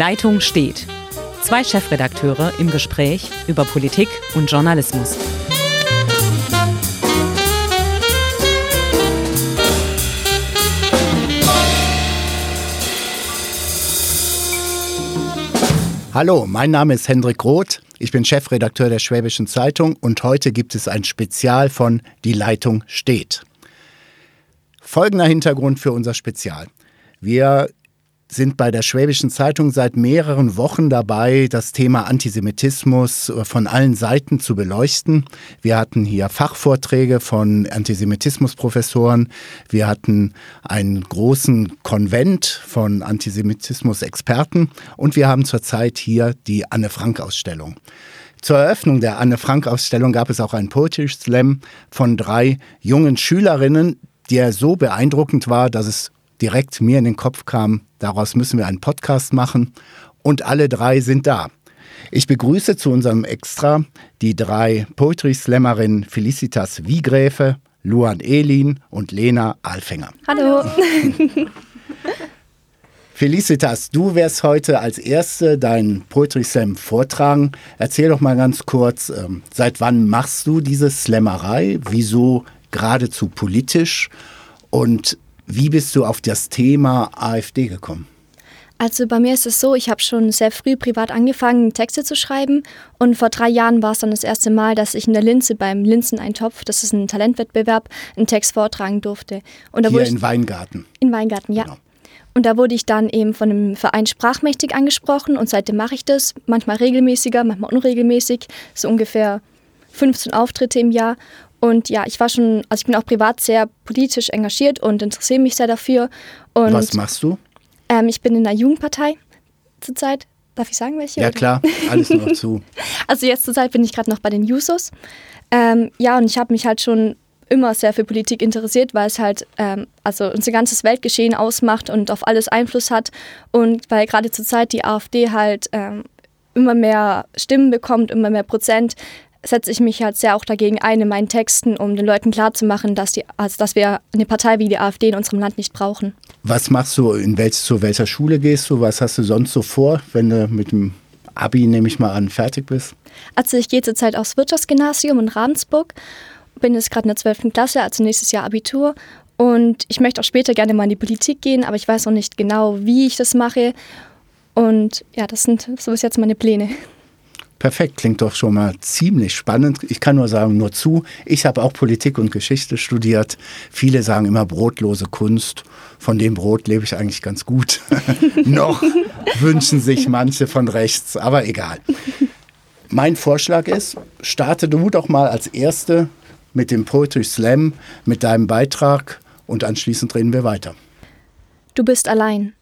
Leitung steht. Zwei Chefredakteure im Gespräch über Politik und Journalismus. Hallo, mein Name ist Hendrik Roth. Ich bin Chefredakteur der Schwäbischen Zeitung und heute gibt es ein Spezial von Die Leitung steht. Folgender Hintergrund für unser Spezial. Wir sind bei der Schwäbischen Zeitung seit mehreren Wochen dabei, das Thema Antisemitismus von allen Seiten zu beleuchten. Wir hatten hier Fachvorträge von Antisemitismusprofessoren. Wir hatten einen großen Konvent von Antisemitismus-Experten. Und wir haben zurzeit hier die Anne Frank-Ausstellung. Zur Eröffnung der Anne Frank-Ausstellung gab es auch einen Poetry Slam von drei jungen Schülerinnen, der so beeindruckend war, dass es direkt mir in den Kopf kam, daraus müssen wir einen Podcast machen. Und alle drei sind da. Ich begrüße zu unserem Extra die drei Poetry Slammerinnen Felicitas Wiegräfe, Luan Elin und Lena Alfänger. Hallo. Felicitas, du wirst heute als Erste deinen Poetry Slam vortragen. Erzähl doch mal ganz kurz, ähm, seit wann machst du diese Slammerei? Wieso geradezu politisch? Und wie bist du auf das Thema AfD gekommen? Also bei mir ist es so, ich habe schon sehr früh privat angefangen, Texte zu schreiben. Und vor drei Jahren war es dann das erste Mal, dass ich in der Linze beim Linzeneintopf, das ist ein Talentwettbewerb, einen Text vortragen durfte. Und da Hier in Weingarten. In Weingarten, ja. Genau. Und da wurde ich dann eben von dem Verein Sprachmächtig angesprochen und seitdem mache ich das. Manchmal regelmäßiger, manchmal unregelmäßig. So ungefähr 15 Auftritte im Jahr. Und ja, ich war schon, also ich bin auch privat sehr politisch engagiert und interessiere mich sehr dafür. Und, Was machst du? Ähm, ich bin in der Jugendpartei zurzeit. Darf ich sagen, welche? Ja, klar, alles noch zu. also jetzt zurzeit bin ich gerade noch bei den Jusos. Ähm, ja, und ich habe mich halt schon immer sehr für Politik interessiert, weil es halt ähm, also unser ganzes Weltgeschehen ausmacht und auf alles Einfluss hat. Und weil gerade zurzeit die AfD halt ähm, immer mehr Stimmen bekommt, immer mehr Prozent, setze ich mich halt sehr auch dagegen ein in meinen Texten, um den Leuten klarzumachen, dass, die, also dass wir eine Partei wie die AfD in unserem Land nicht brauchen. Was machst du, in welch, zu welcher Schule gehst du, was hast du sonst so vor, wenn du mit dem Abi, nehme ich mal an, fertig bist? Also ich gehe zurzeit aufs Wirtschaftsgymnasium in Ravensburg, bin jetzt gerade in der 12. Klasse, also nächstes Jahr Abitur und ich möchte auch später gerne mal in die Politik gehen, aber ich weiß noch nicht genau, wie ich das mache und ja, das sind so bis jetzt meine Pläne. Perfekt, klingt doch schon mal ziemlich spannend. Ich kann nur sagen, nur zu. Ich habe auch Politik und Geschichte studiert. Viele sagen immer brotlose Kunst. Von dem Brot lebe ich eigentlich ganz gut. Noch wünschen sich manche von rechts, aber egal. Mein Vorschlag ist, starte du doch mal als Erste mit dem Poetry Slam, mit deinem Beitrag und anschließend reden wir weiter. Du bist allein.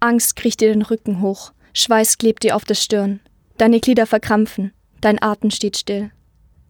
Angst kriecht dir den Rücken hoch. Schweiß klebt dir auf der Stirn. Deine Glieder verkrampfen, dein Atem steht still.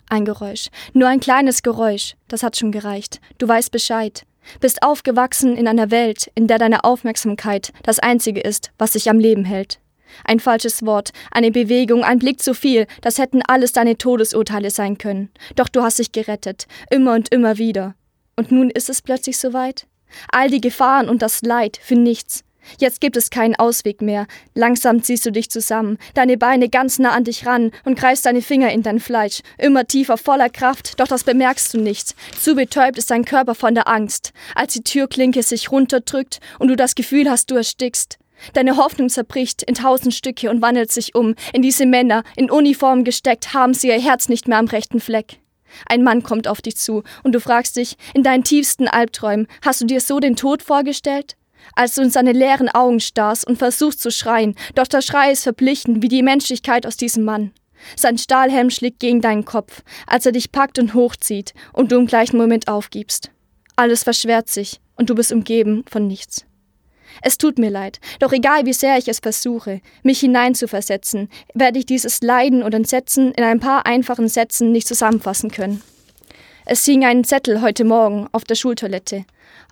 Ein Geräusch, nur ein kleines Geräusch, das hat schon gereicht. Du weißt Bescheid. Bist aufgewachsen in einer Welt, in der deine Aufmerksamkeit das Einzige ist, was sich am Leben hält. Ein falsches Wort, eine Bewegung, ein Blick zu viel, das hätten alles deine Todesurteile sein können. Doch du hast dich gerettet, immer und immer wieder. Und nun ist es plötzlich soweit? All die Gefahren und das Leid für nichts, Jetzt gibt es keinen Ausweg mehr. Langsam ziehst du dich zusammen, deine Beine ganz nah an dich ran und greifst deine Finger in dein Fleisch, immer tiefer, voller Kraft, doch das bemerkst du nicht. Zu betäubt ist dein Körper von der Angst, als die Türklinke sich runterdrückt und du das Gefühl hast, du erstickst. Deine Hoffnung zerbricht in tausend Stücke und wandelt sich um. In diese Männer, in Uniform gesteckt, haben sie ihr Herz nicht mehr am rechten Fleck. Ein Mann kommt auf dich zu und du fragst dich, in deinen tiefsten Albträumen, hast du dir so den Tod vorgestellt? Als du in seine leeren Augen starrst und versuchst zu schreien, doch der Schrei ist verblichen wie die Menschlichkeit aus diesem Mann. Sein Stahlhelm schlägt gegen deinen Kopf, als er dich packt und hochzieht und du im gleichen Moment aufgibst. Alles verschwert sich und du bist umgeben von nichts. Es tut mir leid, doch egal wie sehr ich es versuche, mich hineinzuversetzen, werde ich dieses Leiden und Entsetzen in ein paar einfachen Sätzen nicht zusammenfassen können. Es hing ein Zettel heute Morgen auf der Schultoilette.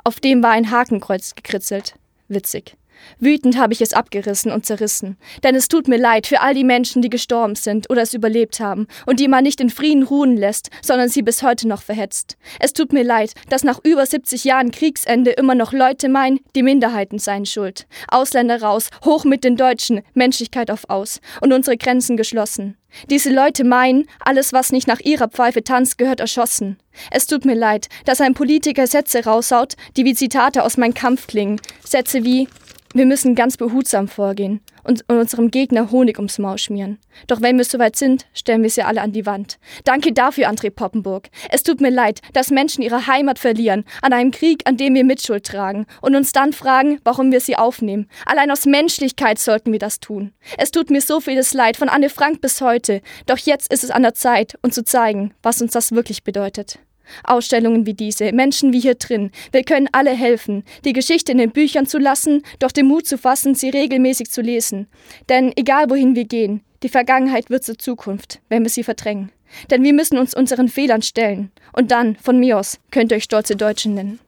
Auf dem war ein Hakenkreuz gekritzelt. Witzig. Wütend habe ich es abgerissen und zerrissen. Denn es tut mir leid für all die Menschen, die gestorben sind oder es überlebt haben und die man nicht in Frieden ruhen lässt, sondern sie bis heute noch verhetzt. Es tut mir leid, dass nach über 70 Jahren Kriegsende immer noch Leute meinen, die Minderheiten seien schuld. Ausländer raus, hoch mit den Deutschen, Menschlichkeit auf aus und unsere Grenzen geschlossen. Diese Leute meinen, alles, was nicht nach ihrer Pfeife tanzt, gehört erschossen. Es tut mir leid, dass ein Politiker Sätze raushaut, die wie Zitate aus meinem Kampf klingen. Sätze wie wir müssen ganz behutsam vorgehen und unserem Gegner Honig ums Maul schmieren. Doch wenn wir soweit sind, stellen wir sie alle an die Wand. Danke dafür, André Poppenburg. Es tut mir leid, dass Menschen ihre Heimat verlieren, an einem Krieg, an dem wir Mitschuld tragen und uns dann fragen, warum wir sie aufnehmen. Allein aus Menschlichkeit sollten wir das tun. Es tut mir so vieles leid, von Anne Frank bis heute. Doch jetzt ist es an der Zeit, uns zu zeigen, was uns das wirklich bedeutet. Ausstellungen wie diese, Menschen wie hier drin. Wir können alle helfen, die Geschichte in den Büchern zu lassen, doch den Mut zu fassen, sie regelmäßig zu lesen. Denn egal wohin wir gehen, die Vergangenheit wird zur Zukunft, wenn wir sie verdrängen. Denn wir müssen uns unseren Fehlern stellen. Und dann, von mir aus, könnt ihr euch stolze Deutschen nennen.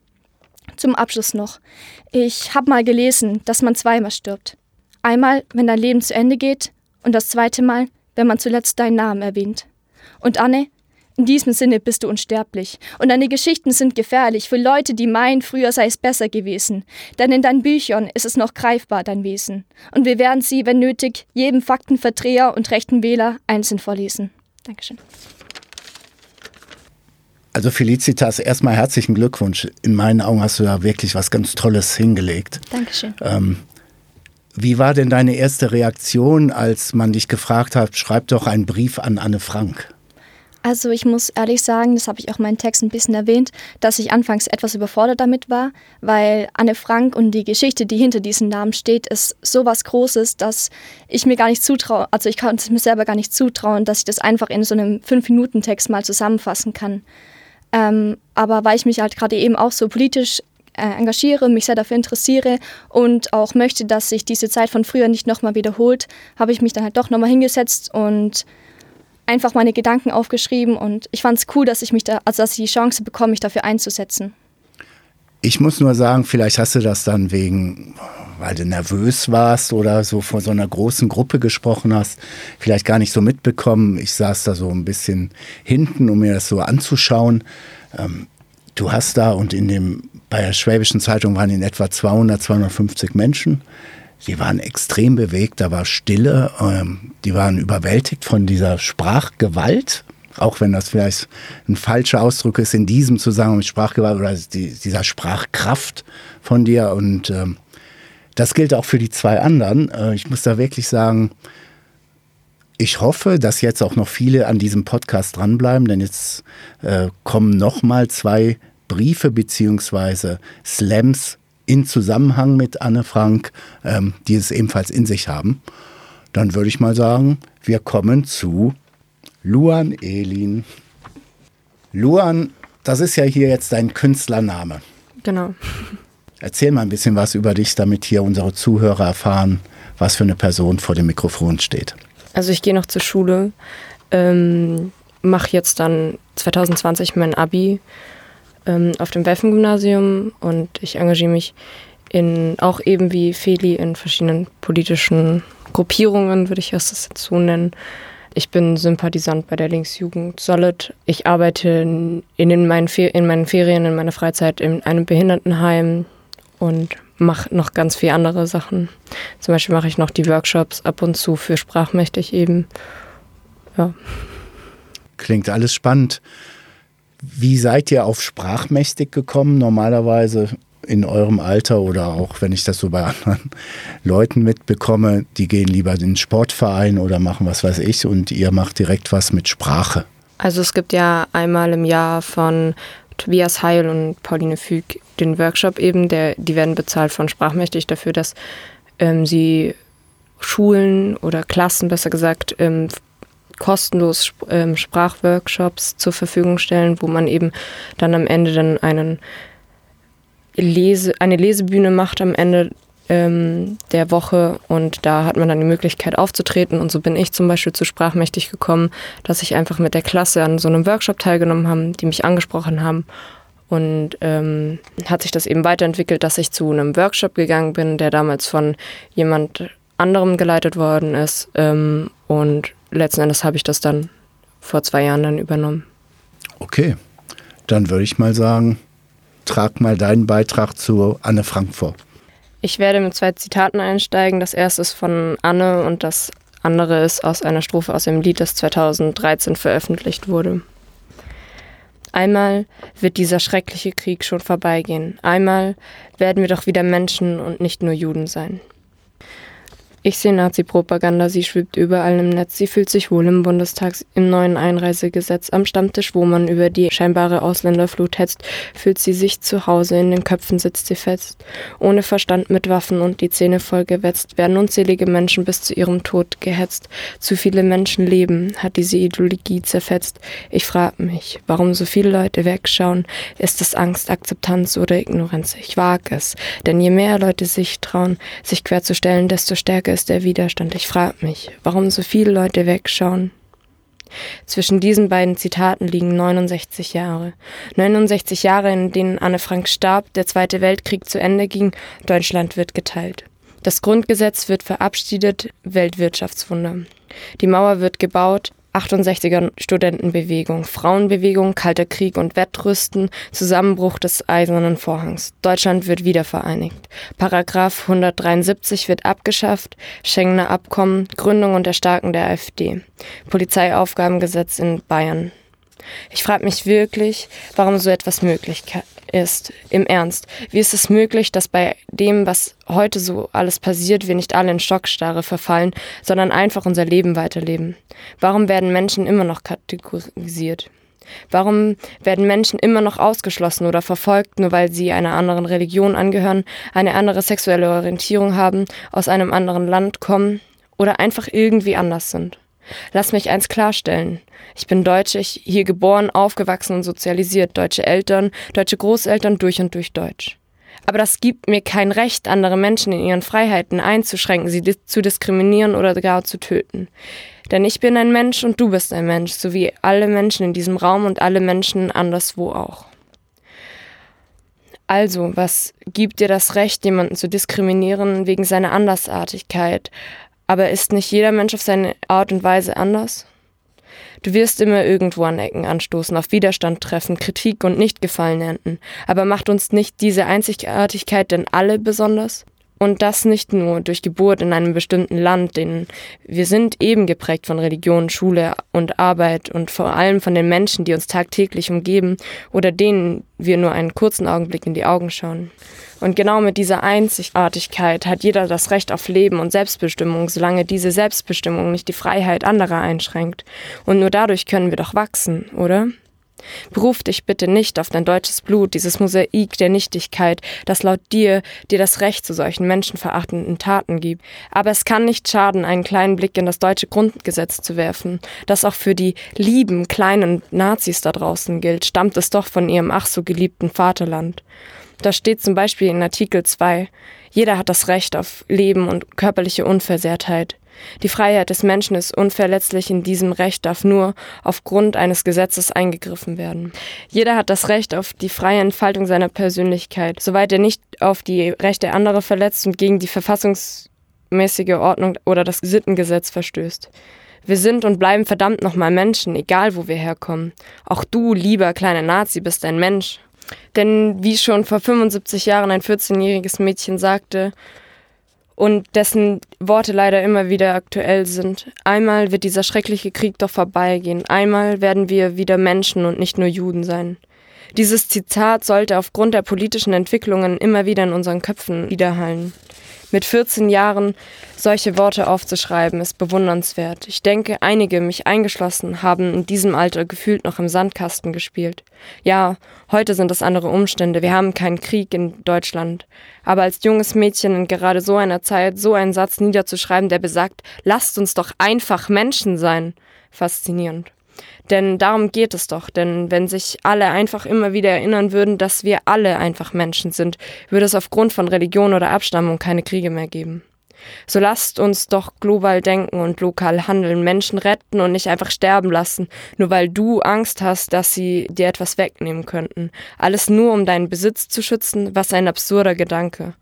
Zum Abschluss noch. Ich habe mal gelesen, dass man zweimal stirbt. Einmal, wenn dein Leben zu Ende geht, und das zweite Mal, wenn man zuletzt deinen Namen erwähnt. Und Anne, in diesem Sinne bist du unsterblich. Und deine Geschichten sind gefährlich für Leute, die meinen, früher sei es besser gewesen. Denn in deinen Büchern ist es noch greifbar, dein Wesen. Und wir werden sie, wenn nötig, jedem Faktenverdreher und rechten Wähler einzeln vorlesen. Dankeschön. Also Felicitas, erstmal herzlichen Glückwunsch. In meinen Augen hast du da wirklich was ganz Tolles hingelegt. Dankeschön. Ähm, wie war denn deine erste Reaktion, als man dich gefragt hat, schreib doch einen Brief an Anne Frank? Also ich muss ehrlich sagen, das habe ich auch in meinem Text ein bisschen erwähnt, dass ich anfangs etwas überfordert damit war, weil Anne Frank und die Geschichte, die hinter diesem Namen steht, ist so was Großes, dass ich mir gar nicht zutraue, also ich kann es mir selber gar nicht zutrauen, dass ich das einfach in so einem Fünf-Minuten-Text mal zusammenfassen kann. Ähm, aber weil ich mich halt gerade eben auch so politisch äh, engagiere, mich sehr dafür interessiere und auch möchte, dass sich diese Zeit von früher nicht nochmal wiederholt, habe ich mich dann halt doch nochmal hingesetzt und einfach meine Gedanken aufgeschrieben und ich fand es cool, dass ich mich da, also dass ich die Chance bekomme, mich dafür einzusetzen. Ich muss nur sagen, vielleicht hast du das dann wegen, weil du nervös warst oder so vor so einer großen Gruppe gesprochen hast, vielleicht gar nicht so mitbekommen. Ich saß da so ein bisschen hinten, um mir das so anzuschauen. Ähm, du hast da und in dem, bei der Schwäbischen Zeitung waren in etwa 200, 250 Menschen. Die waren extrem bewegt, da war Stille, ähm, die waren überwältigt von dieser Sprachgewalt, auch wenn das vielleicht ein falscher Ausdruck ist in diesem Zusammenhang mit Sprachgewalt oder die, dieser Sprachkraft von dir. Und ähm, das gilt auch für die zwei anderen. Äh, ich muss da wirklich sagen, ich hoffe, dass jetzt auch noch viele an diesem Podcast dranbleiben, denn jetzt äh, kommen noch mal zwei Briefe beziehungsweise Slams in Zusammenhang mit Anne Frank, ähm, die es ebenfalls in sich haben. Dann würde ich mal sagen, wir kommen zu Luan Elin. Luan, das ist ja hier jetzt dein Künstlername. Genau. Erzähl mal ein bisschen was über dich, damit hier unsere Zuhörer erfahren, was für eine Person vor dem Mikrofon steht. Also ich gehe noch zur Schule, ähm, mache jetzt dann 2020 mein Abi ähm, auf dem Welfen-Gymnasium und ich engagiere mich in, auch eben wie Feli in verschiedenen politischen Gruppierungen, würde ich das jetzt so nennen. Ich bin Sympathisant bei der Linksjugend Solid. Ich arbeite in, in, meinen, in meinen Ferien, in meiner Freizeit in einem Behindertenheim und mache noch ganz viele andere Sachen. Zum Beispiel mache ich noch die Workshops ab und zu für Sprachmächtig eben. Ja. Klingt alles spannend. Wie seid ihr auf Sprachmächtig gekommen? Normalerweise in eurem Alter oder auch wenn ich das so bei anderen Leuten mitbekomme, die gehen lieber in den Sportverein oder machen was weiß ich und ihr macht direkt was mit Sprache. Also es gibt ja einmal im Jahr von Tobias Heil und Pauline Füg den Workshop eben, der, die werden bezahlt von Sprachmächtig dafür, dass ähm, sie Schulen oder Klassen besser gesagt ähm, kostenlos ähm, Sprachworkshops zur Verfügung stellen, wo man eben dann am Ende dann einen Lese, eine Lesebühne macht am Ende ähm, der Woche und da hat man dann die Möglichkeit aufzutreten und so bin ich zum Beispiel zu Sprachmächtig gekommen, dass ich einfach mit der Klasse an so einem Workshop teilgenommen habe, die mich angesprochen haben Und ähm, hat sich das eben weiterentwickelt, dass ich zu einem Workshop gegangen bin, der damals von jemand anderem geleitet worden ist. Ähm, und letzten Endes habe ich das dann vor zwei Jahren dann übernommen. Okay, dann würde ich mal sagen, trag mal deinen Beitrag zu Anne Frank vor. Ich werde mit zwei Zitaten einsteigen. Das erste ist von Anne und das andere ist aus einer Strophe aus dem Lied, das 2013 veröffentlicht wurde. Einmal wird dieser schreckliche Krieg schon vorbeigehen. Einmal werden wir doch wieder Menschen und nicht nur Juden sein. Ich sehe Nazi-Propaganda, sie schwebt überall im Netz, sie fühlt sich wohl im Bundestag, im neuen Einreisegesetz, am Stammtisch, wo man über die scheinbare Ausländerflut hetzt, fühlt sie sich zu Hause, in den Köpfen sitzt sie fest. Ohne Verstand mit Waffen und die Zähne voll gewetzt, werden unzählige Menschen bis zu ihrem Tod gehetzt. Zu viele Menschen leben, hat diese Ideologie zerfetzt. Ich frag mich, warum so viele Leute wegschauen. Ist es Angst, Akzeptanz oder Ignoranz? Ich wag es, denn je mehr Leute sich trauen, sich querzustellen, desto stärker ist der Widerstand. Ich frage mich, warum so viele Leute wegschauen. Zwischen diesen beiden Zitaten liegen 69 Jahre. 69 Jahre, in denen Anne Frank starb, der Zweite Weltkrieg zu Ende ging, Deutschland wird geteilt. Das Grundgesetz wird verabschiedet, Weltwirtschaftswunder. Die Mauer wird gebaut, 68er Studentenbewegung, Frauenbewegung, Kalter Krieg und Wettrüsten, Zusammenbruch des Eisernen Vorhangs. Deutschland wird wiedervereinigt. Paragraph 173 wird abgeschafft, Schengener Abkommen, Gründung und Erstarken der AfD, Polizeiaufgabengesetz in Bayern. Ich frage mich wirklich, warum so etwas möglich ist. Im Ernst. Wie ist es möglich, dass bei dem, was heute so alles passiert, wir nicht alle in Schockstarre verfallen, sondern einfach unser Leben weiterleben? Warum werden Menschen immer noch kategorisiert? Warum werden Menschen immer noch ausgeschlossen oder verfolgt, nur weil sie einer anderen Religion angehören, eine andere sexuelle Orientierung haben, aus einem anderen Land kommen oder einfach irgendwie anders sind? Lass mich eins klarstellen. Ich bin Deutsche, ich hier geboren, aufgewachsen und sozialisiert, deutsche Eltern, deutsche Großeltern durch und durch Deutsch. Aber das gibt mir kein Recht, andere Menschen in ihren Freiheiten einzuschränken, sie zu diskriminieren oder gar zu töten. Denn ich bin ein Mensch und du bist ein Mensch, so wie alle Menschen in diesem Raum und alle Menschen anderswo auch. Also, was gibt dir das Recht, jemanden zu diskriminieren wegen seiner Andersartigkeit, aber ist nicht jeder Mensch auf seine Art und Weise anders? Du wirst immer irgendwo an Ecken anstoßen, auf Widerstand treffen, Kritik und Nichtgefallen ernten. Aber macht uns nicht diese Einzigartigkeit denn alle besonders? Und das nicht nur durch Geburt in einem bestimmten Land, denn wir sind eben geprägt von Religion, Schule und Arbeit und vor allem von den Menschen, die uns tagtäglich umgeben oder denen wir nur einen kurzen Augenblick in die Augen schauen. Und genau mit dieser Einzigartigkeit hat jeder das Recht auf Leben und Selbstbestimmung, solange diese Selbstbestimmung nicht die Freiheit anderer einschränkt. Und nur dadurch können wir doch wachsen, oder? Beruf dich bitte nicht auf dein deutsches Blut, dieses Mosaik der Nichtigkeit, das laut dir dir das Recht zu solchen menschenverachtenden Taten gibt. Aber es kann nicht schaden, einen kleinen Blick in das deutsche Grundgesetz zu werfen, das auch für die lieben kleinen Nazis da draußen gilt, stammt es doch von ihrem ach so geliebten Vaterland. Da steht zum Beispiel in Artikel 2, jeder hat das Recht auf Leben und körperliche Unversehrtheit. Die Freiheit des Menschen ist unverletzlich, in diesem Recht darf nur aufgrund eines Gesetzes eingegriffen werden. Jeder hat das Recht auf die freie Entfaltung seiner Persönlichkeit, soweit er nicht auf die Rechte anderer verletzt und gegen die verfassungsmäßige Ordnung oder das Sittengesetz verstößt. Wir sind und bleiben verdammt nochmal Menschen, egal wo wir herkommen. Auch du, lieber kleiner Nazi, bist ein Mench. Denn wie schon vor 75 Jahren ein 14-jähriges Mädchen sagte, und dessen Worte leider immer wieder aktuell sind. Einmal wird dieser schreckliche Krieg doch vorbeigehen. Einmal werden wir wieder Menschen und nicht nur Juden sein. Dieses Zitat sollte aufgrund der politischen Entwicklungen immer wieder in unseren Köpfen widerhallen. Mit 14 Jahren solche Worte aufzuschreiben, ist bewundernswert. Ich denke, einige, mich eingeschlossen, haben in diesem Alter gefühlt noch im Sandkasten gespielt. Ja, heute sind es andere Umstände. Wir haben keinen Krieg in Deutschland. Aber als junges Mädchen in gerade so einer Zeit so einen Satz niederzuschreiben, der besagt, lasst uns doch einfach Menschen sein. Faszinierend. Denn darum geht es doch. Denn wenn sich alle einfach immer wieder erinnern würden, dass wir alle einfach Menschen sind, würde es aufgrund von Religion oder Abstammung keine Kriege mehr geben. So lasst uns doch global denken und lokal handeln, Menschen retten und nicht einfach sterben lassen, nur weil du Angst hast, dass sie dir etwas wegnehmen könnten. Alles nur, um deinen Besitz zu schützen, was ein absurder Gedanke.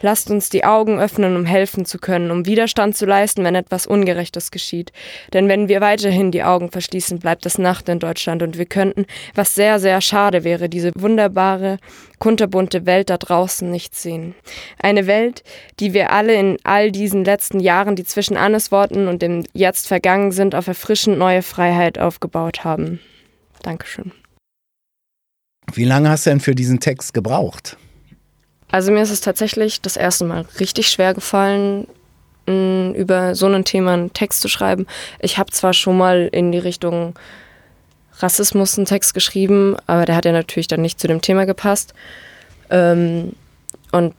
Lasst uns die Augen öffnen, um helfen zu können, um Widerstand zu leisten, wenn etwas Ungerechtes geschieht. Denn wenn wir weiterhin die Augen verschließen, bleibt es Nacht in Deutschland und wir könnten, was sehr, sehr schade wäre, diese wunderbare, kunterbunte Welt da draußen nicht sehen. Eine Welt, die wir alle in all diesen letzten Jahren, die zwischen Annes Worten und dem Jetzt vergangen sind, auf erfrischend neue Freiheit aufgebaut haben. Dankeschön. Wie lange hast du denn für diesen Text gebraucht? Also mir ist es tatsächlich das erste Mal richtig schwer gefallen, über so ein Thema einen Text zu schreiben. Ich habe zwar schon mal in die Richtung Rassismus einen Text geschrieben, aber der hat ja natürlich dann nicht zu dem Thema gepasst. Ähm, und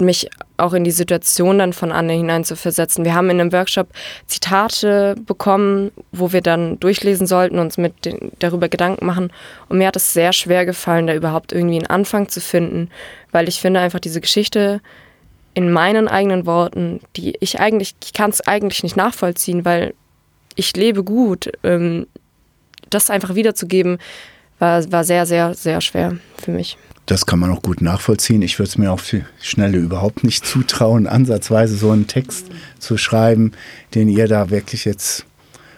mich auch in die Situation dann von Anne hineinzuversetzen. Wir haben in einem Workshop Zitate bekommen, wo wir dann durchlesen sollten, uns mit den, darüber Gedanken machen. Und mir hat es sehr schwer gefallen, da überhaupt irgendwie einen Anfang zu finden, weil ich finde einfach diese Geschichte in meinen eigenen Worten, die ich eigentlich, ich kann es eigentlich nicht nachvollziehen, weil ich lebe gut. Ähm, das einfach wiederzugeben, war, war sehr, sehr, sehr schwer für mich. Das kann man auch gut nachvollziehen. Ich würde es mir auf die Schnelle überhaupt nicht zutrauen, ansatzweise so einen Text zu schreiben, den ihr da wirklich jetzt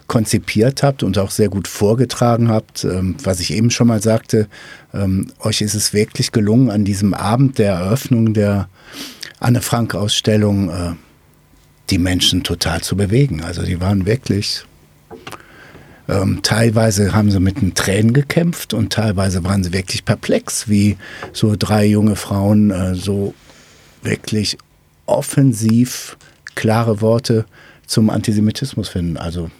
konzipiert habt und auch sehr gut vorgetragen habt. Ähm, was ich eben schon mal sagte, ähm, euch ist es wirklich gelungen, an diesem Abend der Eröffnung der Anne Frank Ausstellung äh, die Menschen total zu bewegen. Also die waren wirklich ähm, teilweise haben sie mit den Tränen gekämpft und teilweise waren sie wirklich perplex, wie so drei junge Frauen äh, so wirklich offensiv klare Worte zum Antisemitismus finden. Also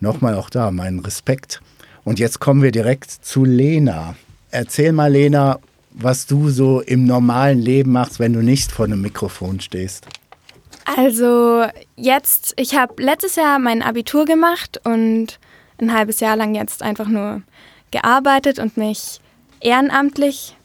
nochmal auch da meinen Respekt. Und jetzt kommen wir direkt zu Lena. Erzähl mal, Lena, was du so im normalen Leben machst, wenn du nicht vor einem Mikrofon stehst. Also jetzt, ich habe letztes Jahr mein Abitur gemacht und ein halbes Jahr lang jetzt einfach nur gearbeitet und mich ehrenamtlich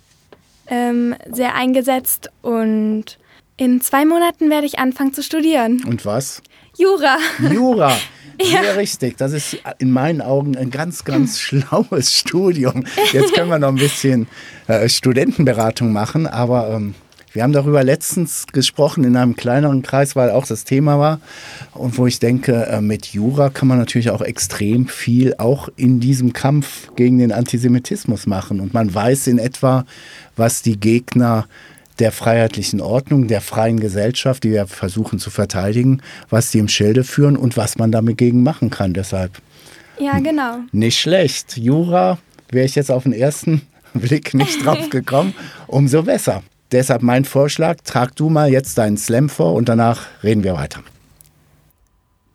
ähm, sehr eingesetzt. Und in zwei Monaten werde ich anfangen zu studieren. Und was? Jura. Jura. Ja. Sehr richtig. Das ist in meinen Augen ein ganz, ganz schlaues Studium. Jetzt können wir noch ein bisschen äh, Studentenberatung machen, aber ähm, wir haben darüber letztens gesprochen in einem kleineren Kreis, weil auch das Thema war. Und wo ich denke, äh, mit Jura kann man natürlich auch extrem viel auch in diesem Kampf gegen den Antisemitismus machen. Und man weiß in etwa, was die Gegner der freiheitlichen Ordnung, der freien Gesellschaft, die wir versuchen zu verteidigen, was die im Schilde führen und was man damit gegen machen kann. Deshalb. Ja, genau. Nicht schlecht. Jura wäre ich jetzt auf den ersten Blick nicht drauf gekommen. Umso besser. Deshalb mein Vorschlag, trag du mal jetzt deinen Slam vor und danach reden wir weiter.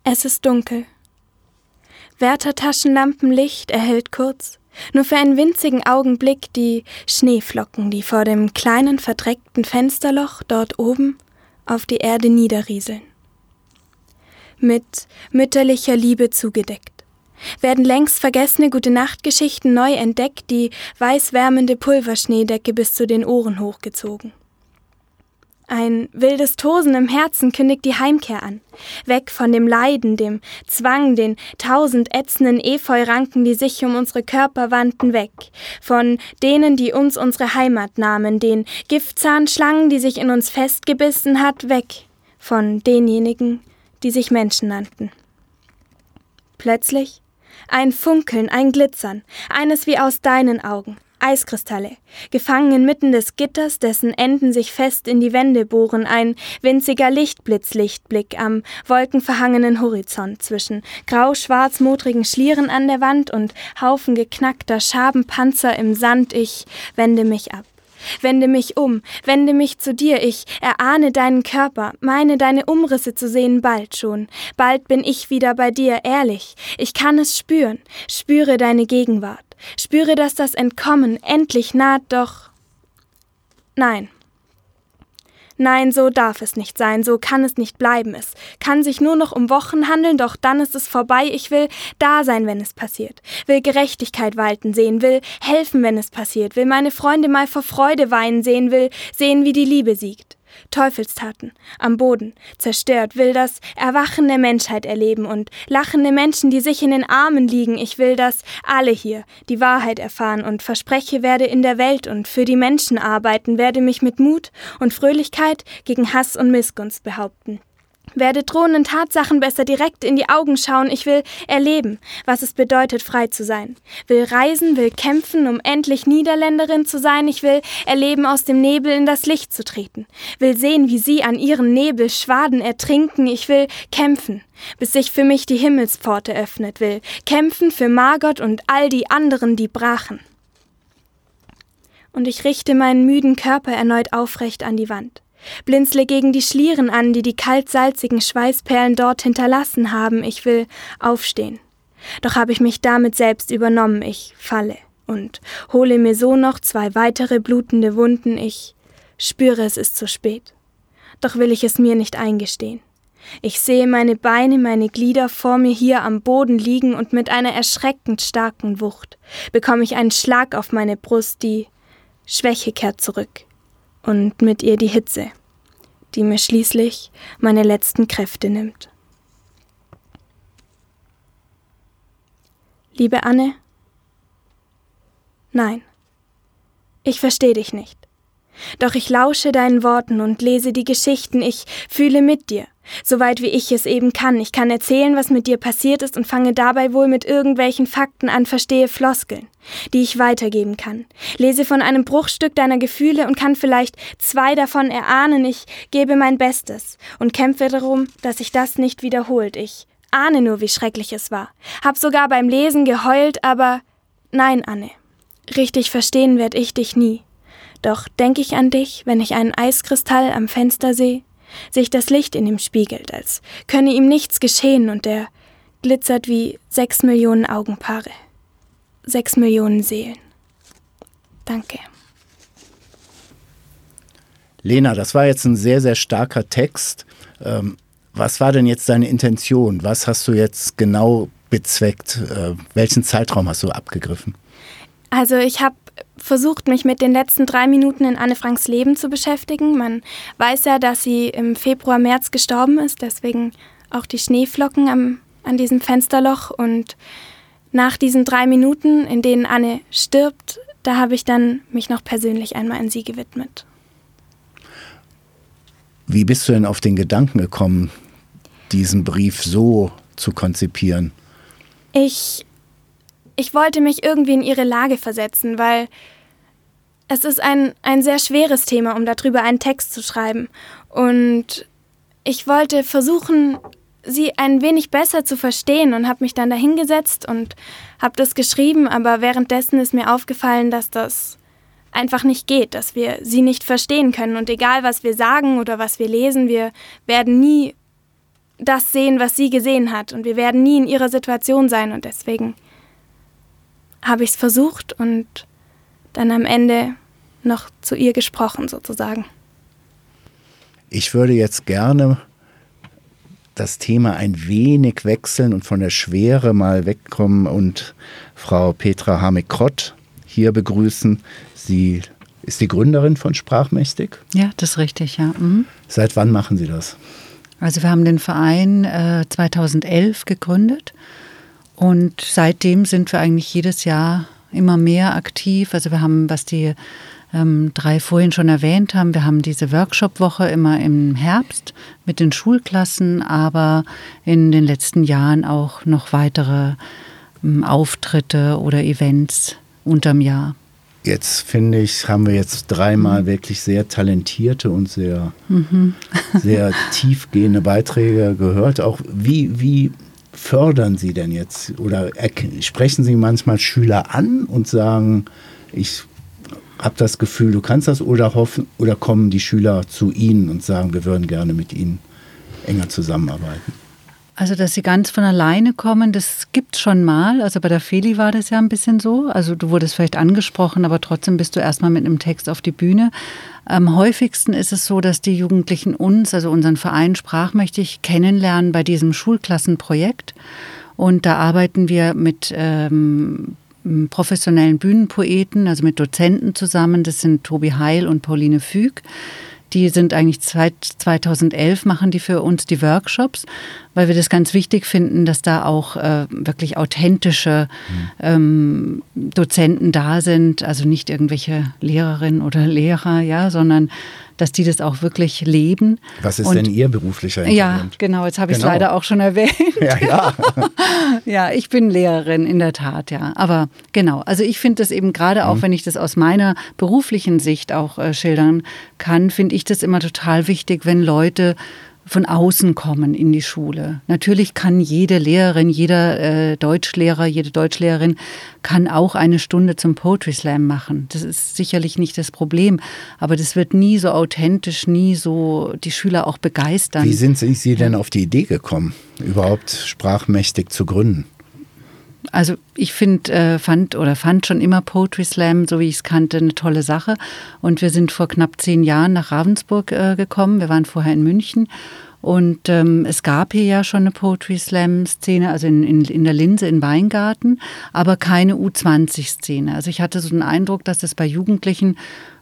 Es ist dunkel. Wärtertaschenlampenlicht erhellt kurz, nur für einen winzigen Augenblick die Schneeflocken, die vor dem kleinen verdreckten Fensterloch dort oben auf die Erde niederrieseln. Mit mütterlicher Liebe zugedeckt werden längst vergessene Gute-Nacht-Geschichten neu entdeckt, die weißwärmende Pulverschneedecke bis zu den Ohren hochgezogen. Ein wildes Tosen im Herzen kündigt die Heimkehr an. Weg von dem Leiden, dem Zwang, den tausend ätzenden Efeuranken, die sich um unsere Körper wandten, weg. Von denen, die uns unsere Heimat nahmen, den Giftzahnschlangen, die sich in uns festgebissen hat, weg. Von denjenigen, die sich Menschen nannten. Plötzlich ein Funkeln, ein Glitzern, eines wie aus deinen Augen. Eiskristalle, gefangen inmitten des Gitters, dessen Enden sich fest in die Wände bohren, ein winziger Lichtblitzlichtblick am wolkenverhangenen Horizont zwischen grau-schwarz-modrigen Schlieren an der Wand und Haufen geknackter Schabenpanzer im Sand. Ich wende mich ab. Wende mich um, wende mich zu dir, ich erahne deinen Körper, meine deine Umrisse zu sehen bald schon. Bald bin ich wieder bei dir, ehrlich. Ich kann es spüren, spüre deine Gegenwart, spüre, dass das Entkommen endlich naht, doch. Nein, Nein, so darf es nicht sein, so kann es nicht bleiben. Es kann sich nur noch um Wochen handeln, doch dann ist es vorbei. Ich will da sein, wenn es passiert, will Gerechtigkeit walten sehen, will helfen, wenn es passiert, will meine Freunde mal vor Freude weinen sehen, will sehen, wie die Liebe siegt. Teufelstaten, am Boden, zerstört, will das Erwachen der Menschheit erleben und lachende Menschen, die sich in den Armen liegen. Ich will, dass alle hier die Wahrheit erfahren und verspreche, werde in der Welt und für die Menschen arbeiten, werde mich mit Mut und Fröhlichkeit gegen Hass und Missgunst behaupten werde drohenden Tatsachen besser direkt in die Augen schauen. Ich will erleben, was es bedeutet, frei zu sein. Will reisen, will kämpfen, um endlich Niederländerin zu sein. Ich will erleben, aus dem Nebel in das Licht zu treten. Will sehen, wie sie an ihren Nebelschwaden ertrinken. Ich will kämpfen, bis sich für mich die Himmelspforte öffnet. Will kämpfen für Margot und all die anderen, die brachen. Und ich richte meinen müden Körper erneut aufrecht an die Wand blinzle gegen die Schlieren an, die die kaltsalzigen Schweißperlen dort hinterlassen haben. Ich will aufstehen. Doch habe ich mich damit selbst übernommen. Ich falle und hole mir so noch zwei weitere blutende Wunden. Ich spüre, es ist zu spät. Doch will ich es mir nicht eingestehen. Ich sehe meine Beine, meine Glieder vor mir hier am Boden liegen und mit einer erschreckend starken Wucht bekomme ich einen Schlag auf meine Brust, die Schwäche kehrt zurück und mit ihr die Hitze, die mir schließlich meine letzten Kräfte nimmt. Liebe Anne? Nein, ich verstehe dich nicht. Doch ich lausche deinen Worten und lese die Geschichten, ich fühle mit dir. Soweit wie ich es eben kann. Ich kann erzählen, was mit dir passiert ist und fange dabei wohl mit irgendwelchen Fakten an, verstehe Floskeln, die ich weitergeben kann. Lese von einem Bruchstück deiner Gefühle und kann vielleicht zwei davon erahnen. Ich gebe mein Bestes und kämpfe darum, dass sich das nicht wiederholt. Ich ahne nur, wie schrecklich es war. Hab sogar beim Lesen geheult, aber nein, Anne. Richtig verstehen werd ich dich nie. Doch denk ich an dich, wenn ich einen Eiskristall am Fenster sehe, sich das Licht in ihm spiegelt, als könne ihm nichts geschehen und er glitzert wie sechs Millionen Augenpaare, sechs Millionen Seelen. Danke. Lena, das war jetzt ein sehr, sehr starker Text. Ähm, was war denn jetzt deine Intention? Was hast du jetzt genau bezweckt? Äh, welchen Zeitraum hast du abgegriffen? Also ich habe versucht, mich mit den letzten drei Minuten in Anne Franks Leben zu beschäftigen. Man weiß ja, dass sie im Februar, März gestorben ist, deswegen auch die Schneeflocken am, an diesem Fensterloch. Und nach diesen drei Minuten, in denen Anne stirbt, da habe ich dann mich noch persönlich einmal an sie gewidmet. Wie bist du denn auf den Gedanken gekommen, diesen Brief so zu konzipieren? Ich ich wollte mich irgendwie in ihre Lage versetzen, weil es ist ein, ein sehr schweres Thema, um darüber einen Text zu schreiben. Und ich wollte versuchen, sie ein wenig besser zu verstehen und habe mich dann dahingesetzt und habe das geschrieben, aber währenddessen ist mir aufgefallen, dass das einfach nicht geht, dass wir sie nicht verstehen können. Und egal, was wir sagen oder was wir lesen, wir werden nie das sehen, was sie gesehen hat. Und wir werden nie in ihrer Situation sein. Und deswegen habe ich es versucht und dann am Ende noch zu ihr gesprochen sozusagen. Ich würde jetzt gerne das Thema ein wenig wechseln und von der Schwere mal wegkommen und Frau Petra Hamek-Krott hier begrüßen. Sie ist die Gründerin von Sprachmächtig. Ja, das ist richtig, ja. Mhm. Seit wann machen Sie das? Also wir haben den Verein äh, 2011 gegründet und seitdem sind wir eigentlich jedes Jahr immer mehr aktiv. Also wir haben, was die ähm, drei vorhin schon erwähnt haben, wir haben diese Workshop-Woche immer im Herbst mit den Schulklassen, aber in den letzten Jahren auch noch weitere ähm, Auftritte oder Events unterm Jahr. Jetzt finde ich, haben wir jetzt dreimal mhm. wirklich sehr talentierte und sehr, mhm. sehr tiefgehende Beiträge gehört. Auch wie, wie fördern Sie denn jetzt oder sprechen Sie manchmal Schüler an und sagen, ich habe das Gefühl, du kannst das oder hoffen oder kommen die Schüler zu Ihnen und sagen, wir würden gerne mit Ihnen enger zusammenarbeiten? Also, dass sie ganz von alleine kommen, das gibt schon mal. Also bei der Feli war das ja ein bisschen so. Also du wurdest vielleicht angesprochen, aber trotzdem bist du erstmal mit einem Text auf die Bühne. Am häufigsten ist es so, dass die Jugendlichen uns, also unseren Verein Sprachmächtig, kennenlernen bei diesem Schulklassenprojekt. Und da arbeiten wir mit ähm, professionellen Bühnenpoeten, also mit Dozenten zusammen. Das sind Tobi Heil und Pauline Füg die sind eigentlich seit 2011 machen die für uns die Workshops, weil wir das ganz wichtig finden, dass da auch äh, wirklich authentische ähm, Dozenten da sind, also nicht irgendwelche Lehrerinnen oder Lehrer, ja, sondern dass die das auch wirklich leben. Was ist Und- denn Ihr beruflicher Hintergrund? Ja, genau, jetzt habe ich es Genau. leider auch schon erwähnt. Ja, ja. Ja, ich bin Lehrerin in der Tat, ja. Aber genau, also ich finde das eben gerade Mhm. auch, wenn ich das aus meiner beruflichen Sicht auch äh, schildern kann, finde ich das immer total wichtig, wenn Leute von außen kommen in die Schule. Natürlich kann jede Lehrerin, jeder äh, Deutschlehrer, jede Deutschlehrerin kann auch eine Stunde zum Poetry Slam machen. Das ist sicherlich nicht das Problem, aber das wird nie so authentisch, nie so die Schüler auch begeistern. Wie sind Sie Sie denn auf die Idee gekommen, überhaupt sprachmächtig zu gründen? Also ich finde, äh, fand oder fand schon immer Poetry Slam, so wie ich es kannte, eine tolle Sache. Und wir sind vor knapp zehn Jahren nach Ravensburg äh, gekommen. Wir waren vorher in München. Und ähm, es gab hier ja schon eine Poetry Slam-Szene, also in, in, in der Linse in Weingarten, aber keine U20-Szene. Also ich hatte so den Eindruck, dass das bei Jugendlichen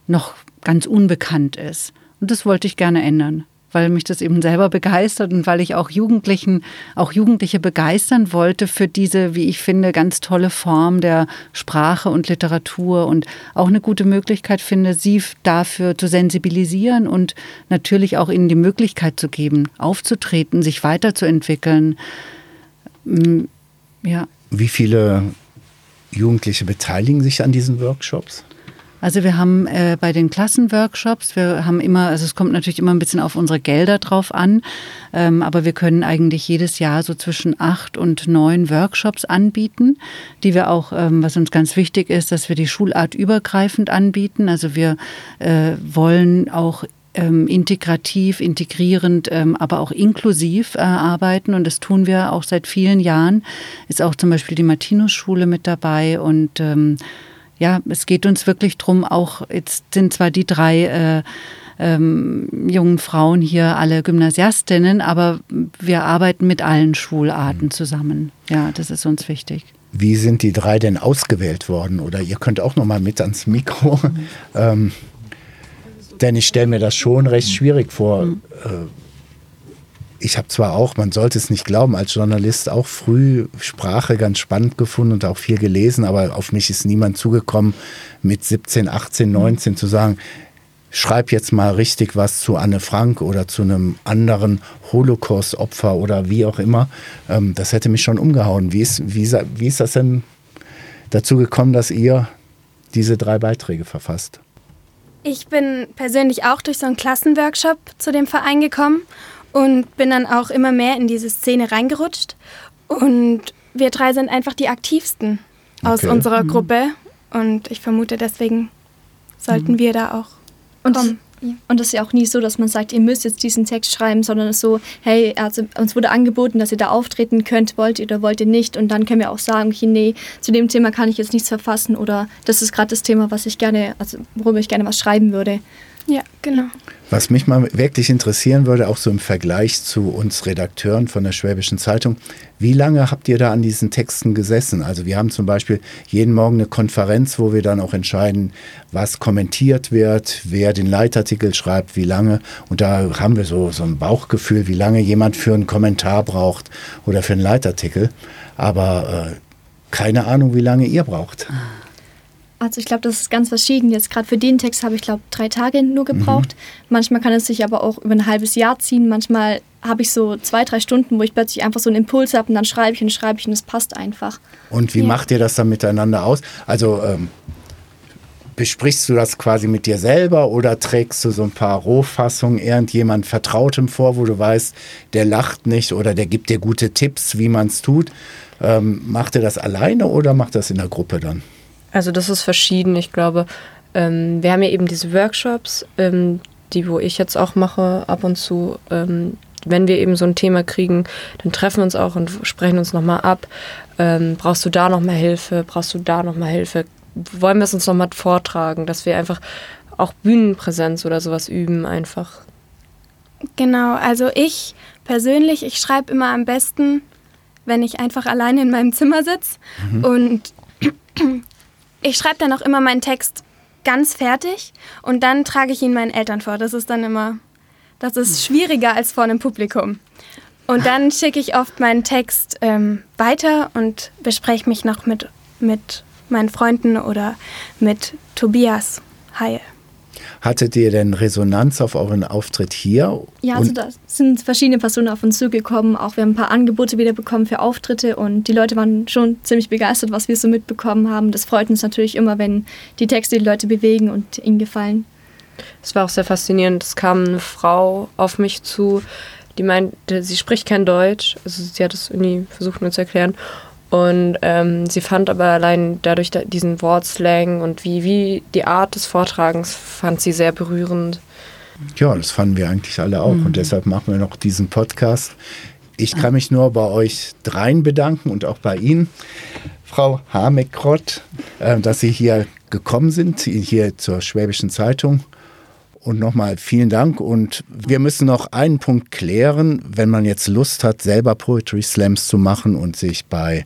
noch ganz unbekannt ist. Und das wollte ich gerne ändern, weil mich das eben selber begeistert und weil ich auch Jugendlichen, auch Jugendliche begeistern wollte für diese, wie ich finde, ganz tolle Form der Sprache und Literatur und auch eine gute Möglichkeit finde, sie dafür zu sensibilisieren und natürlich auch ihnen die Möglichkeit zu geben, aufzutreten, sich weiterzuentwickeln. Mm, Ja. Wie viele Jugendliche beteiligen sich an diesen Workshops? Also wir haben äh, bei den Klassenworkshops, wir haben immer, also es kommt natürlich immer ein bisschen auf unsere Gelder drauf an, ähm, aber wir können eigentlich jedes Jahr so zwischen acht und neun Workshops anbieten, die wir auch, ähm, was uns ganz wichtig ist, dass wir die Schulart übergreifend anbieten. Also wir äh, wollen auch ähm, integrativ, integrierend, ähm, aber auch inklusiv äh, arbeiten. Und das tun wir auch seit vielen Jahren. Ist auch zum Beispiel die Martinus-Schule mit dabei. Und ähm, ja, es geht uns wirklich drum. auch jetzt sind zwar die drei äh, ähm, jungen Frauen hier alle Gymnasiastinnen, aber wir arbeiten mit allen Schularten zusammen. Ja, das ist uns wichtig. Wie sind die drei denn ausgewählt worden? Oder ihr könnt auch noch mal mit ans Mikro. Ähm, denn ich stelle mir das schon recht schwierig vor. Äh, Ich habe zwar auch, man sollte es nicht glauben, als Journalist auch früh Sprache ganz spannend gefunden und auch viel gelesen, aber auf mich ist niemand zugekommen, mit 17, 18, 19 zu sagen, schreib jetzt mal richtig was zu Anne Frank oder zu einem anderen Holocaust-Opfer oder wie auch immer. Ähm, das hätte mich schon umgehauen. Wie ist, wie, ist- wie ist das denn dazu gekommen, dass ihr diese drei Beiträge verfasst? Ich bin persönlich auch durch so einen Klassenworkshop zu dem Verein gekommen und bin dann auch immer mehr in diese Szene reingerutscht. Und wir drei sind einfach die aktivsten aus Okay. unserer Gruppe. Und ich vermute, deswegen sollten wir da auch Und, kommen. und das ist ja auch nie so, dass man sagt, ihr müsst jetzt diesen Text schreiben, sondern es ist so, hey, also uns wurde angeboten, dass ihr da auftreten könnt, wollt ihr oder wollt ihr nicht. Und dann können wir auch sagen, okay, nee, zu dem Thema kann ich jetzt nichts verfassen oder das ist gerade das Thema, was ich gerne, also worüber ich gerne was schreiben würde. Ja, genau. Was mich mal wirklich interessieren würde, auch so im Vergleich zu uns Redakteuren von der Schwäbischen Zeitung, wie lange habt ihr da an diesen Texten gesessen? Also wir haben zum Beispiel jeden Morgen eine Konferenz, wo wir dann auch entscheiden, was kommentiert wird, wer den Leitartikel schreibt, wie lange. Und da haben wir so, so ein Bauchgefühl, wie lange jemand für einen Kommentar braucht oder für einen Leitartikel. Aber äh, keine Ahnung, wie lange ihr braucht. Also ich glaube, das ist ganz verschieden. Jetzt gerade für den Text habe ich, glaube drei Tage nur gebraucht. Manchmal kann es sich aber auch über ein halbes Jahr ziehen. Manchmal habe ich so zwei, drei Stunden, wo ich plötzlich einfach so einen Impuls habe und dann schreibe ich und schreibe ich und es passt einfach. Und wie Ja. macht ihr das dann miteinander aus? Also ähm, besprichst du das quasi mit dir selber oder trägst du so ein paar Rohfassungen irgendjemand Vertrautem vor, wo du weißt, der lacht nicht oder der gibt dir gute Tipps, wie man es tut? Ähm, macht ihr das alleine oder macht das in der Gruppe dann? Also das ist verschieden. Ich glaube, ähm, wir haben ja eben diese Workshops, ähm, die wo ich jetzt auch mache ab und zu. Ähm, wenn wir eben so ein Thema kriegen, dann treffen wir uns auch und sprechen uns nochmal ab. Ähm, brauchst du da nochmal Hilfe? Brauchst du da nochmal Hilfe? Wollen wir es uns nochmal vortragen, dass wir einfach auch Bühnenpräsenz oder sowas üben einfach. Genau, also ich persönlich, ich schreibe immer am besten, wenn ich einfach alleine in meinem Zimmer sitze. Und ich schreibe dann auch immer meinen Text ganz fertig und dann trage ich ihn meinen Eltern vor. Das ist dann immer, das ist schwieriger als vor einem Publikum. Und dann schicke ich oft meinen Text ähm, weiter und bespreche mich noch mit, mit meinen Freunden oder mit Tobias Heil. Hattet ihr denn Resonanz auf euren Auftritt hier? Ja, also da sind verschiedene Personen auf uns zugekommen. Auch wir haben ein paar Angebote wieder bekommen für Auftritte und die Leute waren schon ziemlich begeistert, was wir so mitbekommen haben. Das freut uns natürlich immer, wenn die Texte die Leute bewegen und ihnen gefallen. Es war auch sehr faszinierend. Es kam eine Frau auf mich zu, die meinte, sie spricht kein Deutsch. Also sie hat es irgendwie versucht mir zu erklären. Und ähm, sie fand aber allein dadurch da- diesen Wortslang und wie, wie die Art des Vortragens fand sie sehr berührend. Ja, das fanden wir eigentlich alle auch und deshalb machen wir noch diesen Podcast. Ich kann mich nur bei euch dreien bedanken und auch bei Ihnen, Frau Hamekrott, äh, dass Sie hier gekommen sind, hier zur Schwäbischen Zeitung. Und nochmal vielen Dank. Und wir müssen noch einen Punkt klären, wenn man jetzt Lust hat, selber Poetry Slams zu machen und sich bei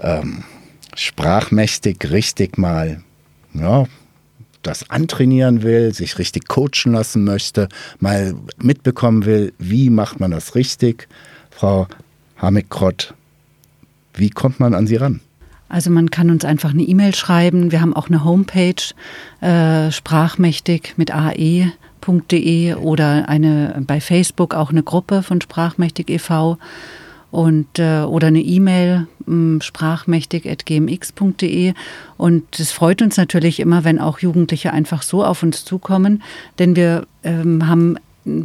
ähm, Sprachmächtig richtig mal ja, das antrainieren will, sich richtig coachen lassen möchte, mal mitbekommen will, wie macht man das richtig. Frau Hamekrott, wie kommt man an Sie ran? Also man kann uns einfach eine E-Mail schreiben. Wir haben auch eine Homepage, äh, sprachmächtig mit ae.de oder eine bei Facebook auch eine Gruppe von Sprachmächtig e.V. und äh, oder eine E-Mail mh, sprachmächtig.gmx.de und es freut uns natürlich immer, wenn auch Jugendliche einfach so auf uns zukommen, denn wir ähm, haben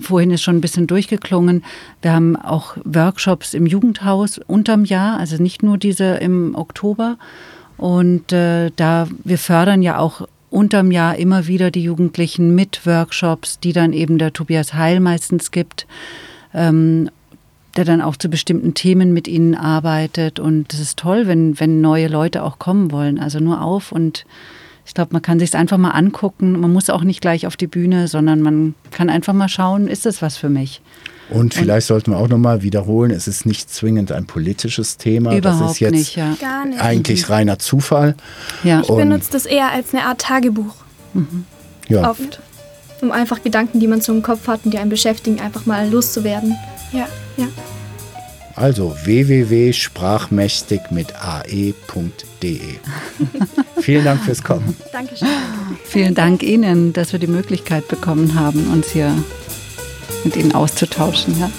Vorhin ist schon ein bisschen durchgeklungen. Wir haben auch Workshops im Jugendhaus unterm Jahr, also nicht nur diese im Oktober. Und äh, da wir fördern ja auch unterm Jahr immer wieder die Jugendlichen mit Workshops, die dann eben der Tobias Heil meistens gibt, ähm, der dann auch zu bestimmten Themen mit ihnen arbeitet. Und es ist toll, wenn, wenn neue Leute auch kommen wollen. Also nur auf und ich glaube, man kann sich es einfach mal angucken. Man muss auch nicht gleich auf die Bühne, sondern man kann einfach mal schauen, ist das was für mich? Und vielleicht sollten wir auch nochmal wiederholen, es ist nicht zwingend ein politisches Thema. das Überhaupt ist jetzt nicht, ja. Gar nicht. eigentlich reiner Zufall. Ja. Ich Und- benutze das eher als eine Art Tagebuch. Ja, Oft. Um einfach Gedanken, die man so im Kopf hat und die einen beschäftigen, einfach mal loszuwerden. Ja. ja. Also www.sprachmächtig mit ae.de. Vielen Dank fürs Kommen. Dankeschön. Vielen Dank Ihnen, dass wir die Möglichkeit bekommen haben, uns hier mit Ihnen auszutauschen. Ja.